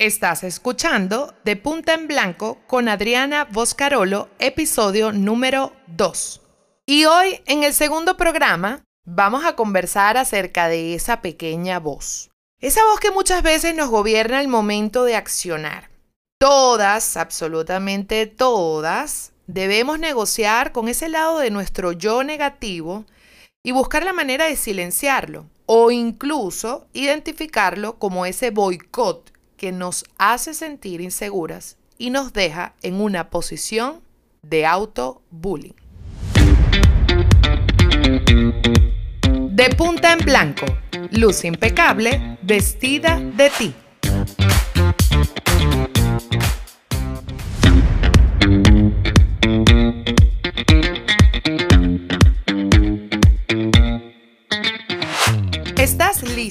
Estás escuchando De Punta en Blanco con Adriana Boscarolo, episodio número 2. Y hoy, en el segundo programa, vamos a conversar acerca de esa pequeña voz. Esa voz que muchas veces nos gobierna el momento de accionar. Todas, absolutamente todas, debemos negociar con ese lado de nuestro yo negativo y buscar la manera de silenciarlo o incluso identificarlo como ese boicot que nos hace sentir inseguras y nos deja en una posición de auto-bullying. De punta en blanco, luz impecable, vestida de ti.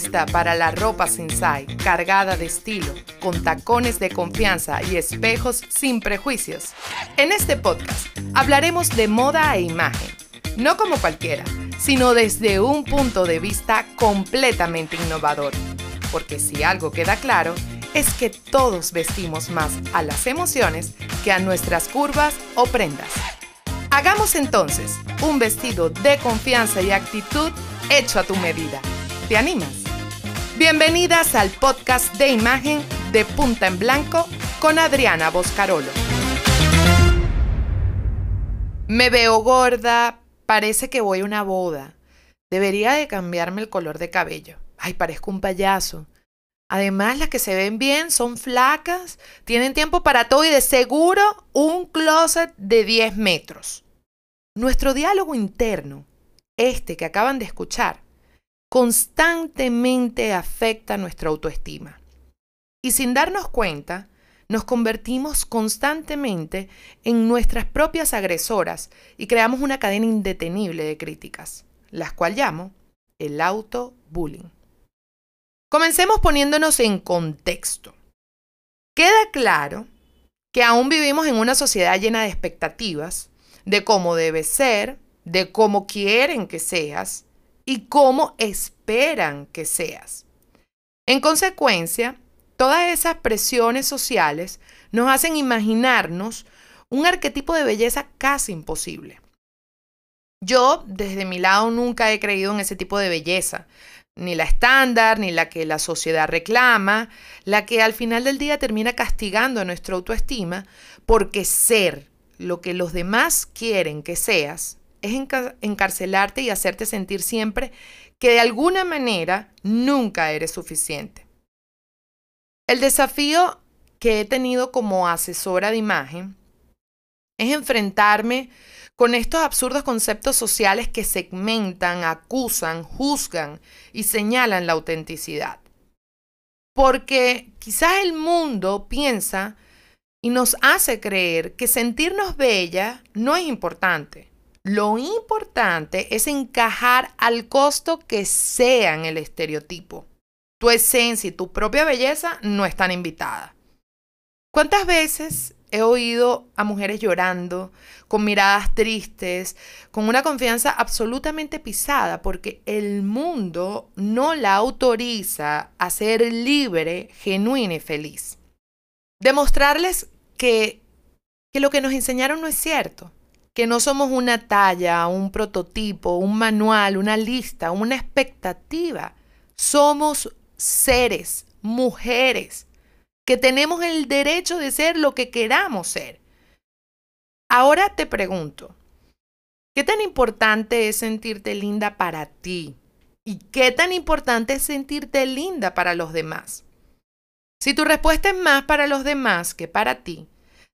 Lista para la ropa sensai cargada de estilo, con tacones de confianza y espejos sin prejuicios? En este podcast hablaremos de moda e imagen, no como cualquiera, sino desde un punto de vista completamente innovador. Porque si algo queda claro, es que todos vestimos más a las emociones que a nuestras curvas o prendas. Hagamos entonces un vestido de confianza y actitud hecho a tu medida. ¿Te animas? Bienvenidas al podcast de imagen de Punta en Blanco con Adriana Boscarolo. Me veo gorda, parece que voy a una boda. Debería de cambiarme el color de cabello. Ay, parezco un payaso. Además, las que se ven bien son flacas, tienen tiempo para todo y de seguro un closet de 10 metros. Nuestro diálogo interno, este que acaban de escuchar, constantemente afecta nuestra autoestima. Y sin darnos cuenta, nos convertimos constantemente en nuestras propias agresoras y creamos una cadena indetenible de críticas, las cuales llamo el auto-bullying. Comencemos poniéndonos en contexto. Queda claro que aún vivimos en una sociedad llena de expectativas de cómo debes ser, de cómo quieren que seas, y cómo esperan que seas. En consecuencia, todas esas presiones sociales nos hacen imaginarnos un arquetipo de belleza casi imposible. Yo, desde mi lado, nunca he creído en ese tipo de belleza, ni la estándar, ni la que la sociedad reclama, la que al final del día termina castigando a nuestra autoestima, porque ser lo que los demás quieren que seas es encarcelarte y hacerte sentir siempre que de alguna manera nunca eres suficiente. El desafío que he tenido como asesora de imagen es enfrentarme con estos absurdos conceptos sociales que segmentan, acusan, juzgan y señalan la autenticidad. Porque quizás el mundo piensa y nos hace creer que sentirnos bella no es importante, lo importante es encajar al costo que sea en el estereotipo. Tu esencia y tu propia belleza no están invitadas. ¿Cuántas veces he oído a mujeres llorando, con miradas tristes, con una confianza absolutamente pisada, porque el mundo no la autoriza a ser libre, genuina y feliz? Demostrarles que, que lo que nos enseñaron no es cierto, que no somos una talla, un prototipo, un manual, una lista, una expectativa. Somos seres, mujeres, que tenemos el derecho de ser lo que queramos ser. Ahora te pregunto, ¿qué tan importante es sentirte linda para ti? ¿Y qué tan importante es sentirte linda para los demás? Si tu respuesta es más para los demás que para ti,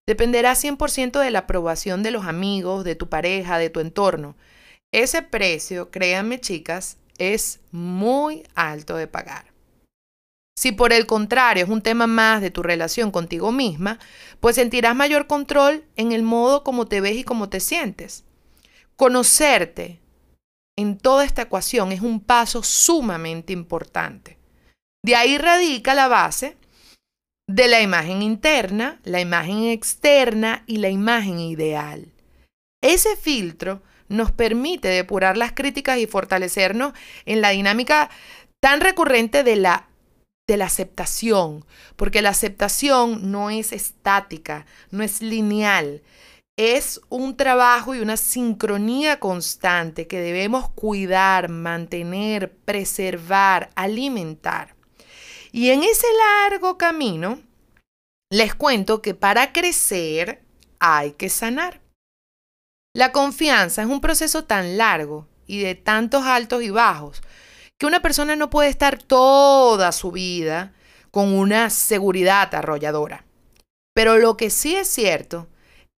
Dependerá 100% de la aprobación de los amigos, de tu pareja, de tu entorno. Ese precio, créanme chicas, es muy alto de pagar. Si por el contrario es un tema más de tu relación contigo misma, pues sentirás mayor control en el modo como te ves y cómo te sientes. Conocerte en toda esta ecuación es un paso sumamente importante. De ahí radica la base de la imagen interna, la imagen externa y la imagen ideal. Ese filtro nos permite depurar las críticas y fortalecernos en la dinámica tan recurrente de la de la aceptación, porque la aceptación no es estática, no es lineal, es un trabajo y una sincronía constante que debemos cuidar, mantener, preservar, alimentar. Y en ese largo camino, les cuento que para crecer hay que sanar. La confianza es un proceso tan largo y de tantos altos y bajos que una persona no puede estar toda su vida con una seguridad arrolladora. Pero lo que sí es cierto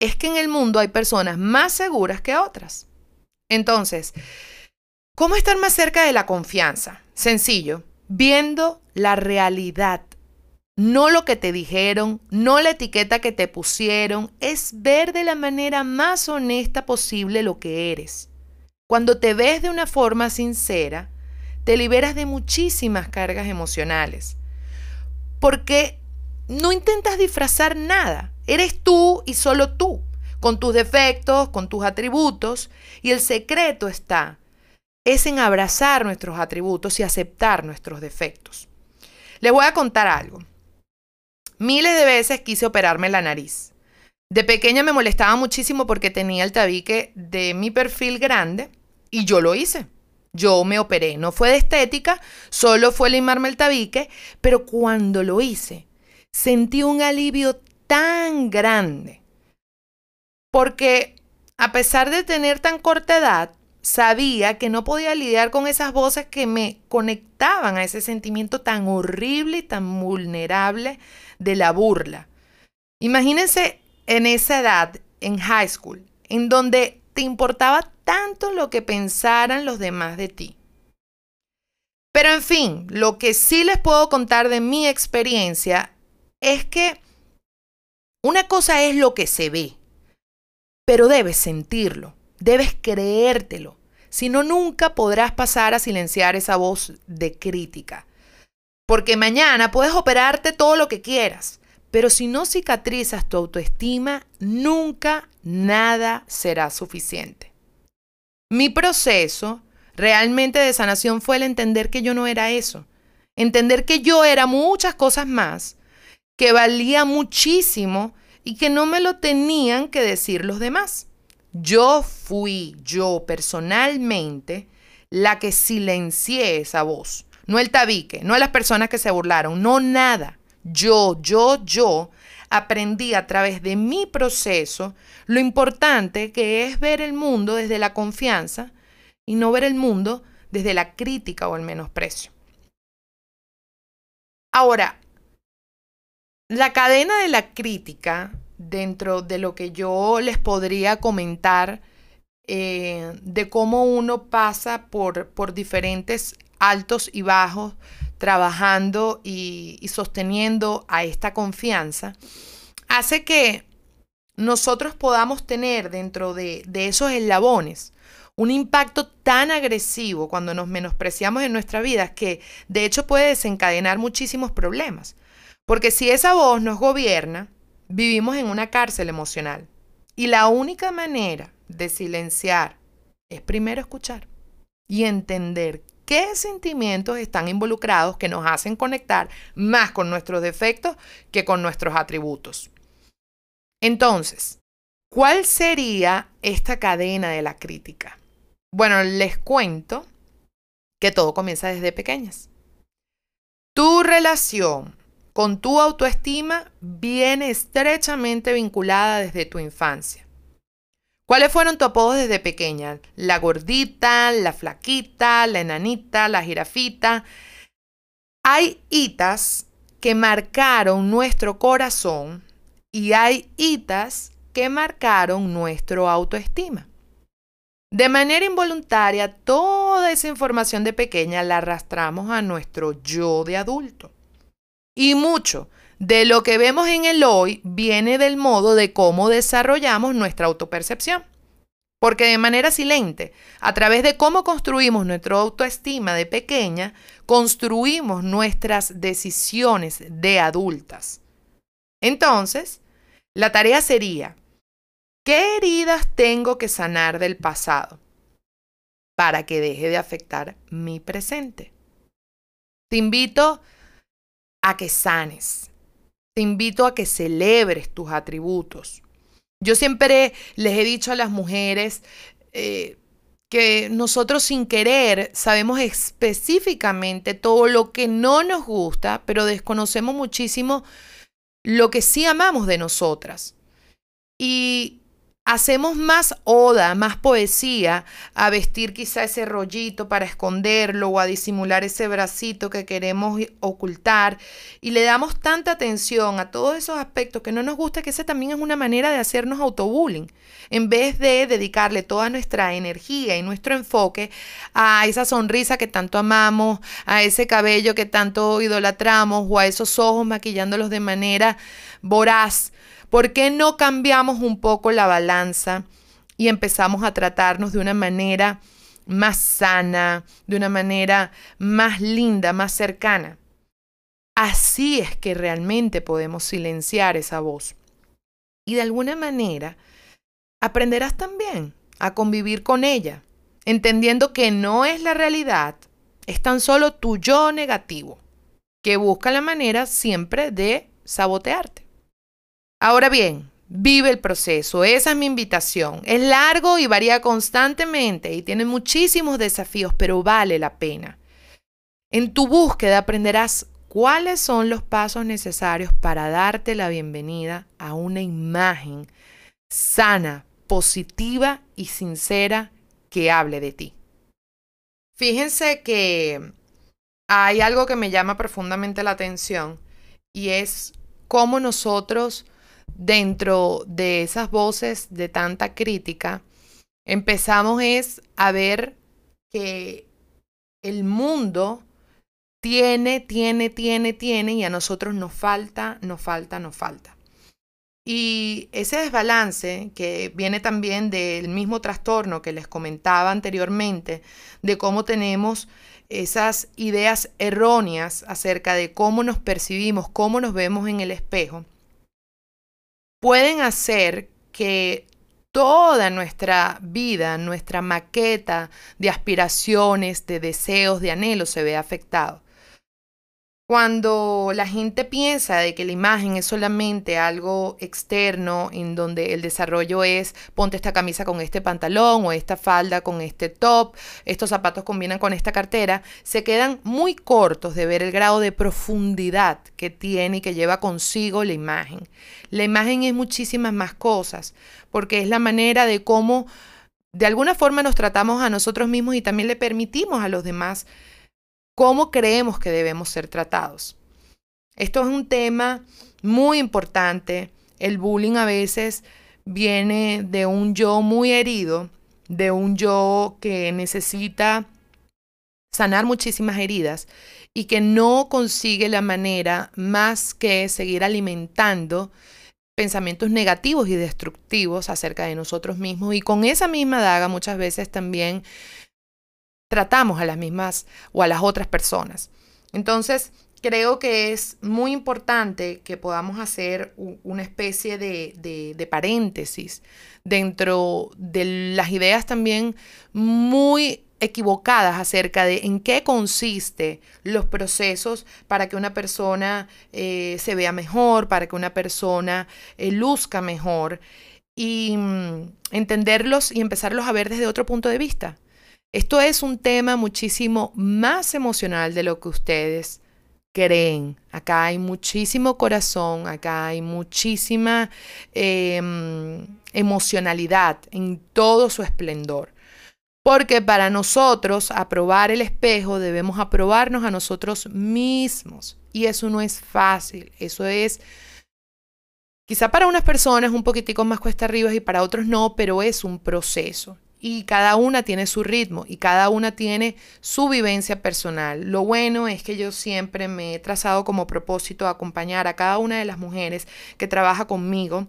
es que en el mundo hay personas más seguras que otras. Entonces, ¿cómo estar más cerca de la confianza? Sencillo, viendo la realidad, no lo que te dijeron, no la etiqueta que te pusieron, es ver de la manera más honesta posible lo que eres. Cuando te ves de una forma sincera, te liberas de muchísimas cargas emocionales. Porque no intentas disfrazar nada. Eres tú y solo tú, con tus defectos, con tus atributos, y el secreto está es en abrazar nuestros atributos y aceptar nuestros defectos. Les voy a contar algo. Miles de veces quise operarme la nariz. De pequeña me molestaba muchísimo porque tenía el tabique de mi perfil grande y yo lo hice. Yo me operé. No fue de estética, solo fue limarme el tabique, pero cuando lo hice, sentí un alivio tan grande. Porque a pesar de tener tan corta edad, sabía que no podía lidiar con esas voces que me conectaban a ese sentimiento tan horrible y tan vulnerable de la burla. Imagínense en esa edad, en high school, en donde te importaba tanto lo que pensaran los demás de ti. Pero en fin, lo que sí les puedo contar de mi experiencia es que una cosa es lo que se ve, pero debes sentirlo, debes creértelo, si no nunca podrás pasar a silenciar esa voz de crítica. Porque mañana puedes operarte todo lo que quieras, pero si no cicatrizas tu autoestima, nunca nada será suficiente. Mi proceso realmente de sanación fue el entender que yo no era eso, entender que yo era muchas cosas más que valía muchísimo y que no me lo tenían que decir los demás. Yo fui, yo personalmente, la que silencié esa voz. No el tabique, no las personas que se burlaron, no nada. Yo, yo, yo aprendí a través de mi proceso lo importante que es ver el mundo desde la confianza y no ver el mundo desde la crítica o el menosprecio. Ahora, la cadena de la crítica, dentro de lo que yo les podría comentar, eh, de cómo uno pasa por, por diferentes altos y bajos, trabajando y, sosteniendo a esta confianza, hace que nosotros podamos tener dentro de, de esos eslabones un impacto tan agresivo cuando nos menospreciamos en nuestra vida que de hecho puede desencadenar muchísimos problemas. Porque si esa voz nos gobierna, vivimos en una cárcel emocional. Y la única manera de silenciar es primero escuchar y entender qué sentimientos están involucrados que nos hacen conectar más con nuestros defectos que con nuestros atributos. Entonces, ¿cuál sería esta cadena de la crítica? Bueno, les cuento que todo comienza desde pequeñas. Tu relación con tu autoestima viene estrechamente vinculada desde tu infancia. ¿Cuáles fueron tus apodos desde pequeña? La gordita, la flaquita, la enanita, la jirafita. Hay hitas que marcaron nuestro corazón y hay hitas que marcaron nuestro autoestima. De manera involuntaria, toda esa información de pequeña la arrastramos a nuestro yo de adulto. Y mucho de lo que vemos en el hoy viene del modo de cómo desarrollamos nuestra autopercepción. Porque de manera silente, a través de cómo construimos nuestra autoestima de pequeña, construimos nuestras decisiones de adultas. Entonces, la tarea sería, ¿qué heridas tengo que sanar del pasado para que deje de afectar mi presente? Te invito a que sanes. Te invito a que celebres tus atributos. Yo siempre les he dicho a las mujeres eh, que nosotros sin querer sabemos específicamente todo lo que no nos gusta, pero desconocemos muchísimo lo que sí amamos de nosotras. Y hacemos más oda, más poesía a vestir quizá ese rollito para esconderlo o a disimular ese bracito que queremos ocultar. Y le damos tanta atención a todos esos aspectos que no nos gusta que esa también es una manera de hacernos autobullying. En vez de dedicarle toda nuestra energía y nuestro enfoque a esa sonrisa que tanto amamos, a ese cabello que tanto idolatramos o a esos ojos maquillándolos de manera voraz ¿Por qué no cambiamos un poco la balanza y empezamos a tratarnos de una manera más sana, de una manera más linda, más cercana? Así es que realmente podemos silenciar esa voz. Y de alguna manera aprenderás también a convivir con ella, entendiendo que no es la realidad, es tan solo tu yo negativo, que busca la manera siempre de sabotearte. Ahora bien, vive el proceso, esa es mi invitación. Es largo y varía constantemente y tiene muchísimos desafíos, pero vale la pena. En tu búsqueda aprenderás cuáles son los pasos necesarios para darte la bienvenida a una imagen sana, positiva y sincera que hable de ti. Fíjense que hay algo que me llama profundamente la atención y es cómo nosotros dentro de esas voces de tanta crítica, empezamos es a ver que el mundo tiene, tiene, tiene, tiene y a nosotros nos falta, nos falta, nos falta. Y ese desbalance que viene también del mismo trastorno que les comentaba anteriormente, de cómo tenemos esas ideas erróneas acerca de cómo nos percibimos, cómo nos vemos en el espejo, pueden hacer que toda nuestra vida, nuestra maqueta de aspiraciones, de deseos, de anhelos se vea afectado. Cuando la gente piensa de que la imagen es solamente algo externo, en donde el desarrollo es ponte esta camisa con este pantalón o esta falda con este top, estos zapatos combinan con esta cartera, se quedan muy cortos de ver el grado de profundidad que tiene y que lleva consigo la imagen. La imagen es muchísimas más cosas, porque es la manera de cómo de alguna forma nos tratamos a nosotros mismos y también le permitimos a los demás cómo creemos que debemos ser tratados. Esto es un tema muy importante. El bullying a veces viene de un yo muy herido, de un yo que necesita sanar muchísimas heridas y que no consigue la manera más que seguir alimentando pensamientos negativos y destructivos acerca de nosotros mismos y con esa misma daga muchas veces también tratamos a las mismas o a las otras personas. Entonces, creo que es muy importante que podamos hacer una especie de, paréntesis dentro de las ideas también muy equivocadas acerca de en qué consiste los procesos para que una persona eh, se vea mejor, para que una persona eh, luzca mejor y mm, entenderlos y empezarlos a ver desde otro punto de vista. Esto es un tema muchísimo más emocional de lo que ustedes creen. Acá hay muchísimo corazón, acá hay muchísima em, emocionalidad en todo su esplendor. Porque para nosotros aprobar el espejo debemos aprobarnos a nosotros mismos. Y eso no es fácil. Eso es, quizá para unas personas un poquitico más cuesta arriba y para otros no, pero es un proceso y cada una tiene su ritmo y cada una tiene su vivencia personal. Lo bueno es que yo siempre me he trazado como propósito acompañar a cada una de las mujeres que trabaja conmigo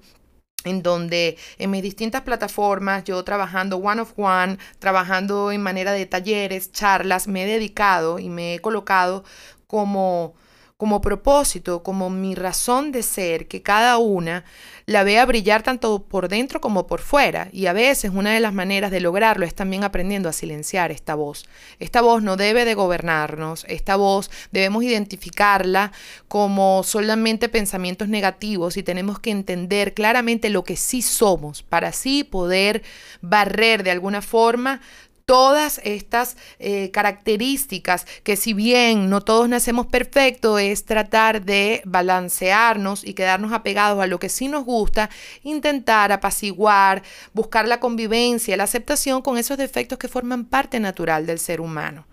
en donde en mis distintas plataformas, yo trabajando one of one, trabajando en manera de talleres, charlas, me he dedicado y me he colocado como como propósito, como mi razón de ser, que cada una la vea brillar tanto por dentro como por fuera. Y a veces una de las maneras de lograrlo es también aprendiendo a silenciar esta voz. Esta voz no debe de gobernarnos, esta voz debemos identificarla como solamente pensamientos negativos y tenemos que entender claramente lo que sí somos para así poder barrer de alguna forma todas estas eh, características que si bien no todos nacemos perfectos, es tratar de balancearnos y quedarnos apegados a lo que sí nos gusta, intentar apaciguar, buscar la convivencia, la aceptación con esos defectos que forman parte natural del ser humano.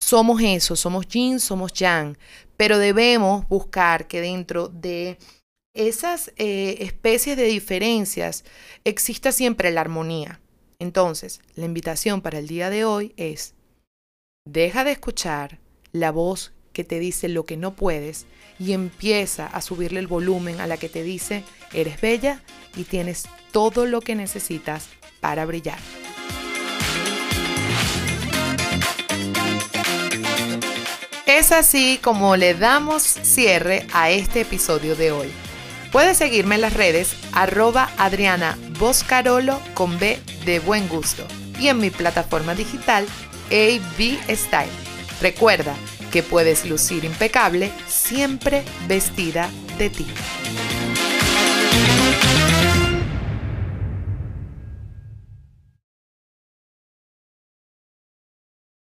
Somos eso, somos yin, somos yang, pero debemos buscar que dentro de esas eh, especies de diferencias exista siempre la armonía. Entonces, la invitación para el día de hoy es, deja de escuchar la voz que te dice lo que no puedes y empieza a subirle el volumen a la que te dice, eres bella y tienes todo lo que necesitas para brillar. Es así como le damos cierre a este episodio de hoy. Puedes seguirme en las redes arroba Adriana Boscarolo con B de buen gusto y en mi plataforma digital AB Style. Recuerda que puedes lucir impecable siempre vestida de ti.